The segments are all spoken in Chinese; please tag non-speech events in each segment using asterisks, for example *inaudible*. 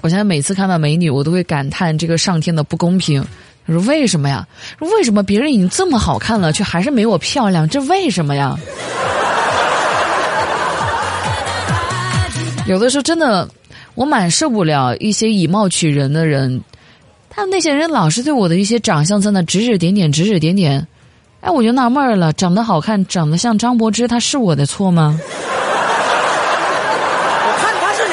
我现在每次看到美女，我都会感叹这个上天的不公平。他说：“为什么呀？为什么别人已经这么好看了，却还是没我漂亮？这为什么呀？” *laughs* 有的时候真的，我蛮受不了一些以貌取人的人。他那些人老是对我的一些长相在那指指点点，指指点点。哎，我就纳闷了，长得好看，长得像张柏芝，他是我的错吗？我看他是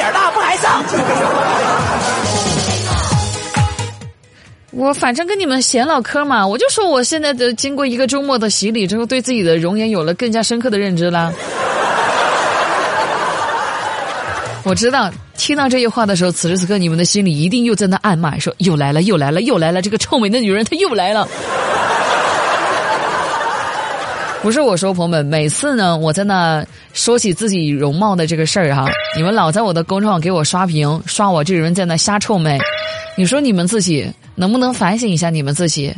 我反正跟你们闲唠嗑嘛，我就说我现在的经过一个周末的洗礼之后，对自己的容颜有了更加深刻的认知啦。我知道听到这些话的时候，此时此刻你们的心里一定又在那暗骂，说又来了，又来了，又来了，这个臭美的女人她又来了。不是我说，朋友们，每次呢，我在那说起自己容貌的这个事儿哈，你们老在我的公众号给我刷屏，刷我这个人在那瞎臭美。你说你们自己能不能反省一下你们自己？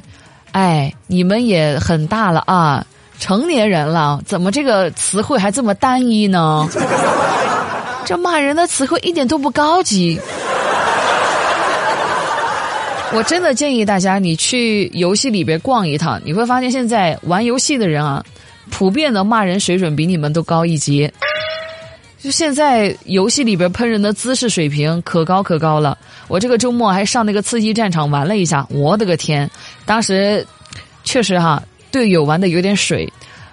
哎，你们也很大了啊，成年人了，怎么这个词汇还这么单一呢？*laughs* 这骂人的词汇一点都不高级。*laughs* 我真的建议大家，你去游戏里边逛一趟，你会发现现在玩游戏的人啊，普遍的骂人水准比你们都高一级。就现在游戏里边喷人的姿势水平可高可高了。我这个周末还上那个刺激战场玩了一下，我的个天！当时确实哈，队友玩的有点水，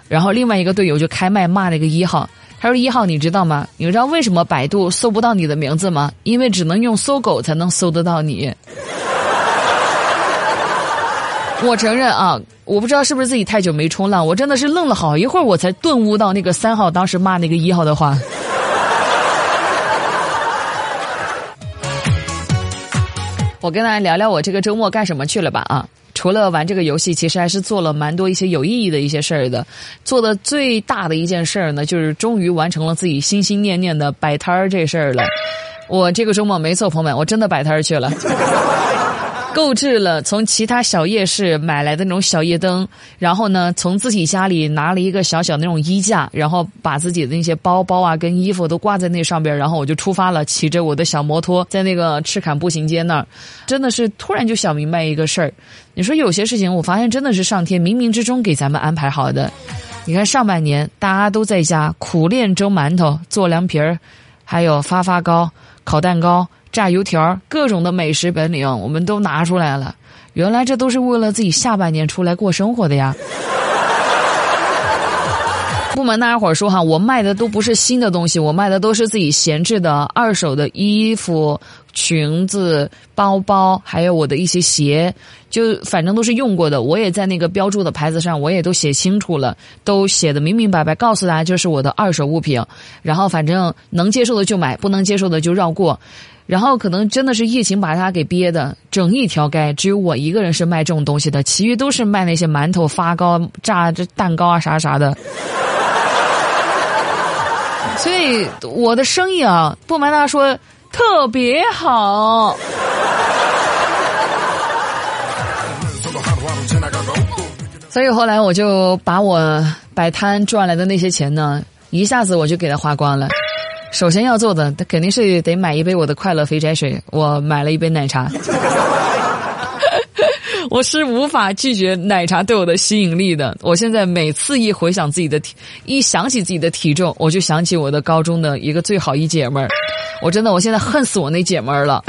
然后另外一个队友就开麦骂那个一号。他说：“一号，你知道吗？你知道为什么百度搜不到你的名字吗？因为只能用搜狗才能搜得到你。”我承认啊，我不知道是不是自己太久没冲浪，我真的是愣了好一会儿，我才顿悟到那个三号当时骂那个一号的话。*laughs* 我跟大家聊聊我这个周末干什么去了吧啊。除了玩这个游戏，其实还是做了蛮多一些有意义的一些事儿的。做的最大的一件事儿呢，就是终于完成了自己心心念念的摆摊儿这事儿了。我这个周末没错，朋友们，我真的摆摊儿去了。购置了从其他小夜市买来的那种小夜灯，然后呢，从自己家里拿了一个小小那种衣架，然后把自己的那些包包啊跟衣服都挂在那上边，然后我就出发了，骑着我的小摩托在那个赤坎步行街那儿，真的是突然就想明白一个事儿。你说有些事情，我发现真的是上天冥冥之中给咱们安排好的。你看上半年大家都在家苦练蒸馒头、做凉皮儿，还有发发糕、烤蛋糕。炸油条，各种的美食本领，我们都拿出来了。原来这都是为了自己下半年出来过生活的呀。*laughs* 不瞒大家伙说哈，我卖的都不是新的东西，我卖的都是自己闲置的二手的衣服、裙子、包包，还有我的一些鞋，就反正都是用过的。我也在那个标注的牌子上，我也都写清楚了，都写的明明白白，告诉大家这是我的二手物品。然后反正能接受的就买，不能接受的就绕过。然后可能真的是疫情把他给憋的，整一条街只有我一个人是卖这种东西的，其余都是卖那些馒头、发糕、炸这蛋糕啊啥啥的。*laughs* 所以我的生意啊，不瞒大家说，特别好。所以后来我就把我摆摊赚来的那些钱呢，一下子我就给他花光了。首先要做的，肯定是得买一杯我的快乐肥宅水。我买了一杯奶茶，我是无法拒绝奶茶对我的吸引力的。我现在每次一回想自己的体，一想起自己的体重，我就想起我的高中的一个最好一姐们儿。我真的，我现在恨死我那姐们儿了。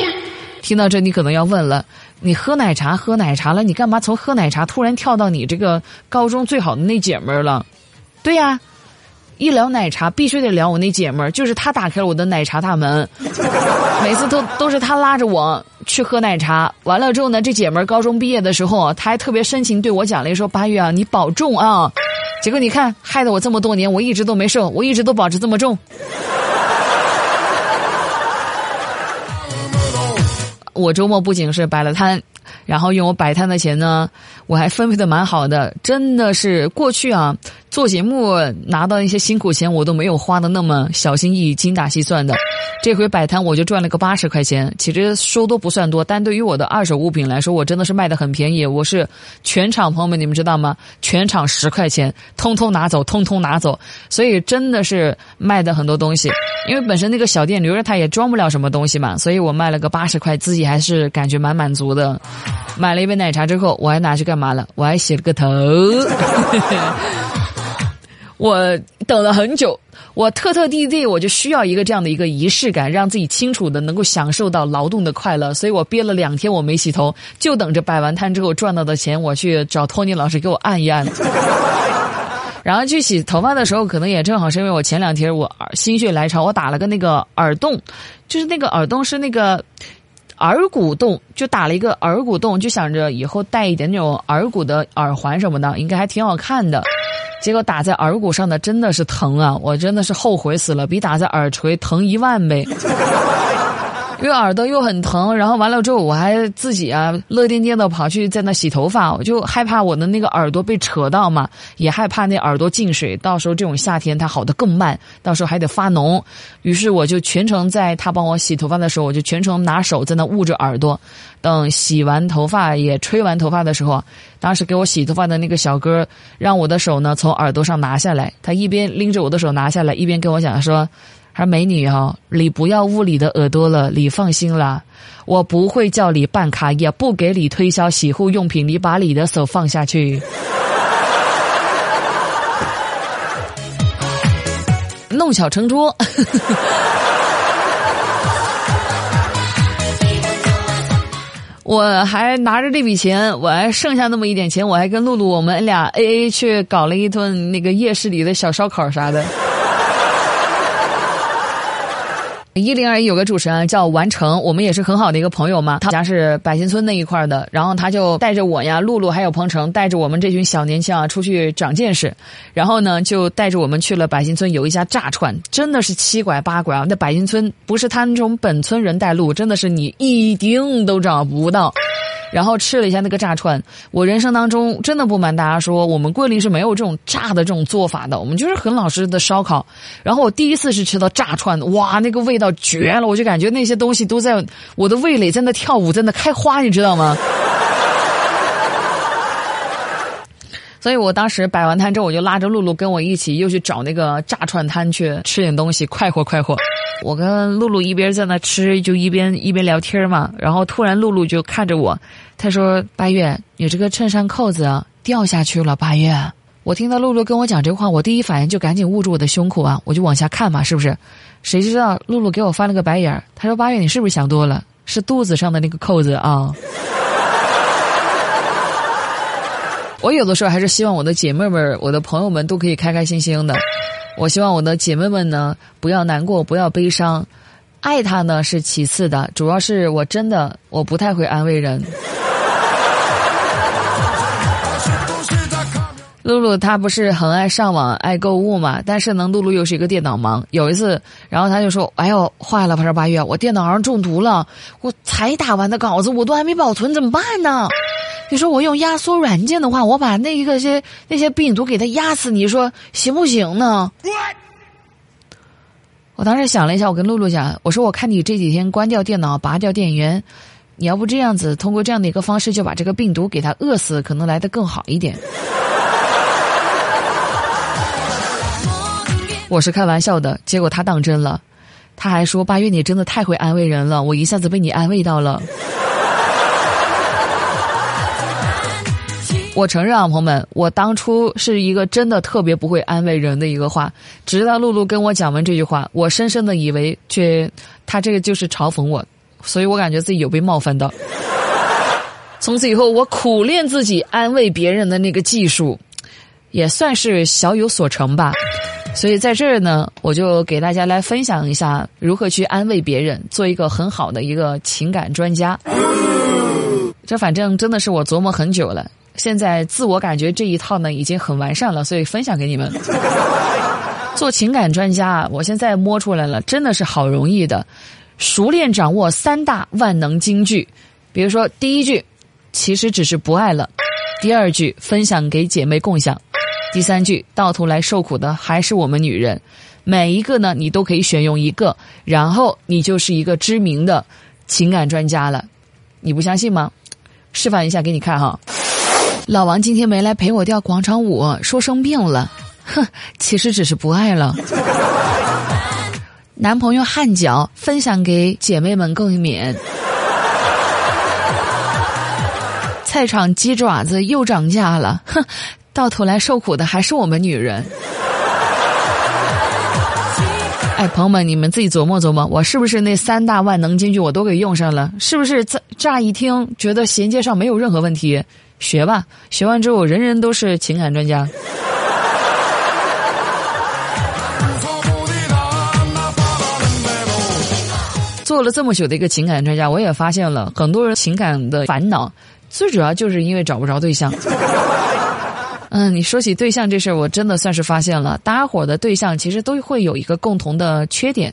听到这，你可能要问了：你喝奶茶喝奶茶了，你干嘛从喝奶茶突然跳到你这个高中最好的那姐们儿了？对呀。一聊奶茶，必须得聊我那姐们儿，就是她打开了我的奶茶大门，*laughs* 每次都都是她拉着我去喝奶茶。完了之后呢，这姐们儿高中毕业的时候，她还特别深情对我讲了一说：“八月啊，你保重啊。”结果你看，害得我这么多年，我一直都没瘦，我一直都保持这么重。*laughs* 我周末不仅是摆了摊。然后用我摆摊的钱呢，我还分配的蛮好的，真的是过去啊，做节目拿到一些辛苦钱，我都没有花的那么小心翼翼、精打细算的。这回摆摊我就赚了个八十块钱，其实说多不算多，但对于我的二手物品来说，我真的是卖的很便宜。我是全场朋友们，你们知道吗？全场十块钱，通通拿走，通通拿走。所以真的是卖的很多东西，因为本身那个小店留着它也装不了什么东西嘛，所以我卖了个八十块，自己还是感觉蛮满足的。买了一杯奶茶之后，我还拿去干嘛了？我还洗了个头。*laughs* 我等了很久，我特特地地，我就需要一个这样的一个仪式感，让自己清楚的能够享受到劳动的快乐。所以我憋了两天，我没洗头，就等着摆完摊之后赚到的钱，我去找托尼老师给我按一按。*laughs* 然后去洗头发的时候，可能也正好是因为我前两天我心血来潮，我打了个那个耳洞，就是那个耳洞是那个耳骨洞，就打了一个耳骨洞，就想着以后戴一点那种耳骨的耳环什么的，应该还挺好看的。结果打在耳骨上的真的是疼啊！我真的是后悔死了，比打在耳垂疼一万倍。因为耳朵又很疼，然后完了之后我还自己啊乐颠颠的跑去在那洗头发，我就害怕我的那个耳朵被扯到嘛，也害怕那耳朵进水，到时候这种夏天它好的更慢，到时候还得发脓。于是我就全程在他帮我洗头发的时候，我就全程拿手在那捂着耳朵。等洗完头发也吹完头发的时候，当时给我洗头发的那个小哥让我的手呢从耳朵上拿下来，他一边拎着我的手拿下来，一边跟我讲说。还美女哈，你不要捂你的耳朵了，你放心啦，我不会叫你办卡，也不给你推销洗护用品，你把你的手放下去，*laughs* 弄巧成拙。*laughs* 我还拿着这笔钱，我还剩下那么一点钱，我还跟露露我们俩 A A 去搞了一顿那个夜市里的小烧烤啥的。一零二一有个主持人叫完成，我们也是很好的一个朋友嘛。他家是百兴村那一块的，然后他就带着我呀、露露还有鹏程，带着我们这群小年轻啊出去长见识。然后呢，就带着我们去了百兴村，有一家炸串，真的是七拐八拐啊！那百兴村不是他那种本村人带路，真的是你一丁都找不到。然后吃了一下那个炸串，我人生当中真的不瞒大家说，我们桂林是没有这种炸的这种做法的，我们就是很老实的烧烤。然后我第一次是吃到炸串，哇，那个味道绝了！我就感觉那些东西都在我的味蕾在那跳舞，在那开花，你知道吗？所以我当时摆完摊之后，我就拉着露露跟我一起又去找那个炸串摊去吃点东西，快活快活。我跟露露一边在那吃，就一边一边聊天嘛。然后突然露露就看着我，她说：“八月，你这个衬衫扣子掉下去了。”八月，我听到露露跟我讲这话，我第一反应就赶紧捂住我的胸口啊，我就往下看嘛，是不是？谁知道露露给我翻了个白眼儿，她说：“八月，你是不是想多了？是肚子上的那个扣子啊。”我有的时候还是希望我的姐妹们、我的朋友们都可以开开心心的。我希望我的姐妹们呢不要难过，不要悲伤。爱他呢是其次的，主要是我真的我不太会安慰人。露露她不是很爱上网、爱购物嘛？但是呢，露露又是一个电脑盲。有一次，然后她就说：“哎呦，坏了，他说八月，我电脑上中毒了，我才打完的稿子，我都还没保存，怎么办呢？”你说我用压缩软件的话，我把那一个些那些病毒给它压死，你说行不行呢？我当时想了一下，我跟露露讲，我说我看你这几天关掉电脑、拔掉电源，你要不这样子，通过这样的一个方式就把这个病毒给它饿死，可能来的更好一点。*laughs* 我是开玩笑的，结果他当真了，他还说八月你真的太会安慰人了，我一下子被你安慰到了。我承认啊，朋友们，我当初是一个真的特别不会安慰人的一个话。直到露露跟我讲完这句话，我深深的以为，却他这个就是嘲讽我，所以我感觉自己有被冒犯到。从此以后，我苦练自己安慰别人的那个技术，也算是小有所成吧。所以在这儿呢，我就给大家来分享一下如何去安慰别人，做一个很好的一个情感专家。这反正真的是我琢磨很久了。现在自我感觉这一套呢已经很完善了，所以分享给你们。*laughs* 做情感专家，我现在摸出来了，真的是好容易的。熟练掌握三大万能金句，比如说第一句，其实只是不爱了；第二句，分享给姐妹共享；第三句，到头来受苦的还是我们女人。每一个呢，你都可以选用一个，然后你就是一个知名的情感专家了。你不相信吗？示范一下给你看哈。老王今天没来陪我跳广场舞，说生病了。*laughs* 哼，其实只是不爱了。*laughs* 男朋友汗脚，分享给姐妹们共勉。*laughs* 菜场鸡爪子又涨价了，哼，到头来受苦的还是我们女人。哎，朋友们，你们自己琢磨琢磨，我是不是那三大万能金句我都给用上了？是不是乍乍一听觉得衔接上没有任何问题？学吧，学完之后人人都是情感专家。做了这么久的一个情感专家，我也发现了很多人情感的烦恼，最主要就是因为找不着对象。*laughs* 嗯，你说起对象这事儿，我真的算是发现了，大家伙的对象其实都会有一个共同的缺点，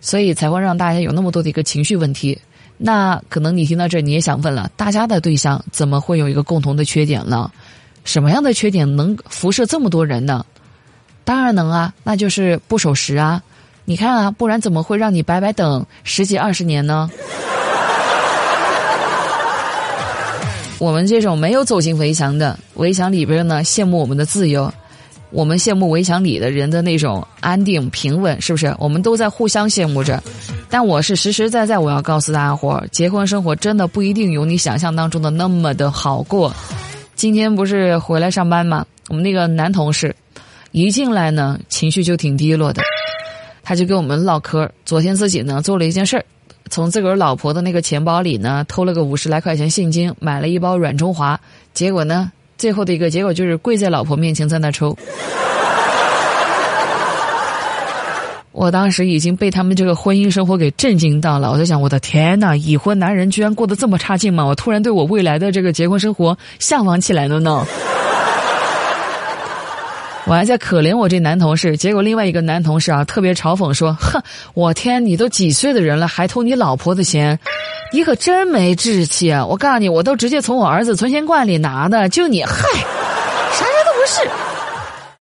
所以才会让大家有那么多的一个情绪问题。那可能你听到这，你也想问了：大家的对象怎么会有一个共同的缺点呢？什么样的缺点能辐射这么多人呢？当然能啊，那就是不守时啊！你看啊，不然怎么会让你白白等十几二十年呢？我们这种没有走进围墙的，围墙里边呢，羡慕我们的自由；我们羡慕围墙里的人的那种安定平稳，是不是？我们都在互相羡慕着。但我是实实在在，我要告诉大家伙，结婚生活真的不一定有你想象当中的那么的好过。今天不是回来上班吗？我们那个男同事一进来呢，情绪就挺低落的，他就跟我们唠嗑。昨天自己呢做了一件事儿。从自个儿老婆的那个钱包里呢，偷了个五十来块钱现金，买了一包软中华。结果呢，最后的一个结果就是跪在老婆面前在那抽。我当时已经被他们这个婚姻生活给震惊到了，我在想，我的天呐，已婚男人居然过得这么差劲吗？我突然对我未来的这个结婚生活向往起来了呢。*laughs* 我还在可怜我这男同事，结果另外一个男同事啊，特别嘲讽说：“哼，我天，你都几岁的人了，还偷你老婆的钱，你可真没志气啊！我告诉你，我都直接从我儿子存钱罐里拿的，就你，嗨，啥人都不是。”